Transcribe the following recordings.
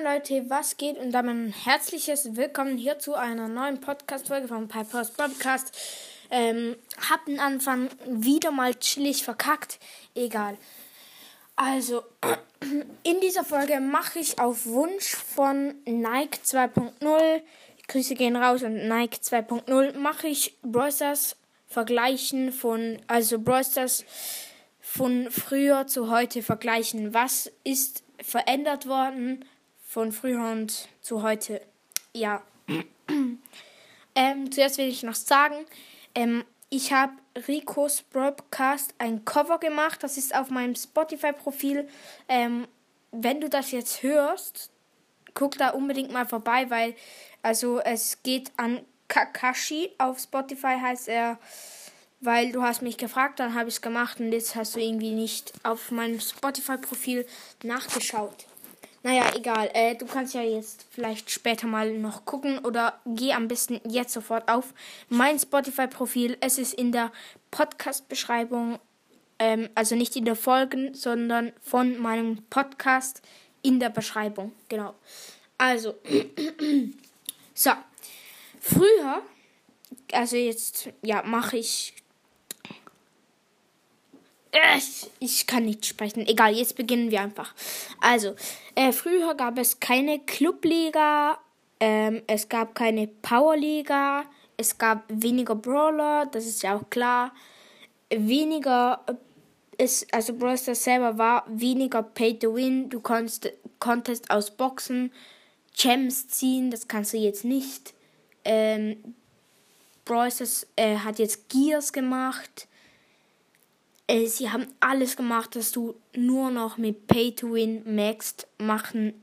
Leute, was geht? Und damit ein herzliches Willkommen hier zu einer neuen Podcast-Folge von Piper's Podcast. Ähm, hab den Anfang wieder mal chillig verkackt. Egal. Also, in dieser Folge mache ich auf Wunsch von Nike 2.0, Grüße gehen raus und Nike 2.0, mache ich Brawlstars vergleichen von, also Brawlstars von früher zu heute vergleichen. Was ist verändert worden von früher und zu heute? Ja. ähm, zuerst will ich noch sagen, ähm, ich habe Ricos Broadcast ein Cover gemacht. Das ist auf meinem Spotify-Profil. Ähm, wenn du das jetzt hörst, guck da unbedingt mal vorbei, weil also es geht an Kakashi auf Spotify heißt er weil du hast mich gefragt, dann habe ich es gemacht und jetzt hast du irgendwie nicht auf meinem Spotify-Profil nachgeschaut. Naja, egal. Äh, du kannst ja jetzt vielleicht später mal noch gucken oder geh am besten jetzt sofort auf mein Spotify-Profil. Es ist in der Podcast-Beschreibung, ähm, also nicht in der Folgen, sondern von meinem Podcast in der Beschreibung. Genau. Also, so. Früher, also jetzt, ja, mache ich ich, ich kann nicht sprechen. Egal, jetzt beginnen wir einfach. Also, äh, früher gab es keine Clubliga, ähm, es gab keine Powerliga, es gab weniger Brawler, das ist ja auch klar. Weniger, ist, also Brawl Stars selber war weniger Pay to Win. Du konntest, konntest aus Boxen Gems ziehen, das kannst du jetzt nicht. Ähm, Brawl äh, hat jetzt Gears gemacht äh, sie haben alles gemacht, dass du nur noch mit Pay to Win maxed machen,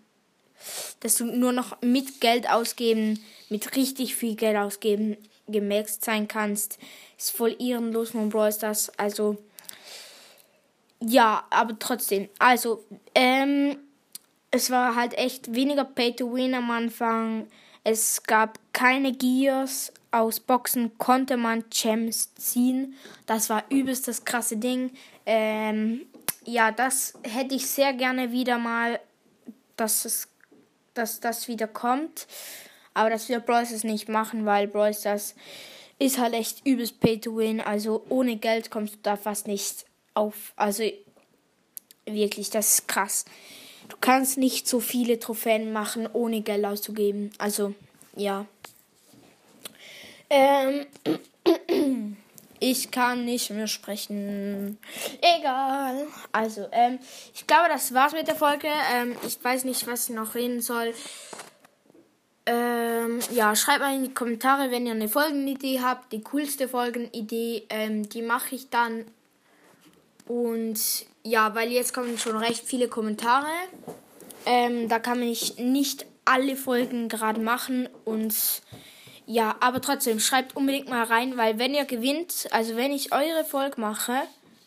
dass du nur noch mit Geld ausgeben, mit richtig viel Geld ausgeben gemaxt sein kannst. Ist voll ehrenlos von Brawl Stars. Also ja, aber trotzdem. Also ähm, es war halt echt weniger Pay to Win am Anfang. Es gab keine Gears. Aus Boxen konnte man Gems ziehen. Das war übelst das krasse Ding. Ähm, ja, das hätte ich sehr gerne wieder mal, dass, es, dass das wieder kommt. Aber das wird Brawl Stars nicht machen, weil Brawl Stars ist halt echt übelst Pay to Win. Also ohne Geld kommst du da fast nicht auf. Also wirklich, das ist krass. Du kannst nicht so viele Trophäen machen, ohne Geld auszugeben. Also, ja. Ähm, ich kann nicht mehr sprechen. Egal. Also, ähm, ich glaube, das war's mit der Folge. Ähm, ich weiß nicht, was ich noch reden soll. Ähm, ja, schreibt mal in die Kommentare, wenn ihr eine Folgenidee habt. Die coolste Folgenidee, ähm, die mache ich dann. Und ja, weil jetzt kommen schon recht viele Kommentare. Ähm, da kann ich nicht alle Folgen gerade machen und ja, aber trotzdem schreibt unbedingt mal rein, weil wenn ihr gewinnt, also wenn ich eure Folge mache,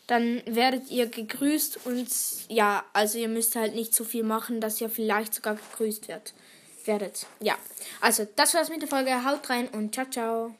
dann werdet ihr gegrüßt und ja, also ihr müsst halt nicht zu viel machen, dass ihr vielleicht sogar gegrüßt wird, werdet. Ja, also das war's mit der Folge. Haut rein und ciao, ciao.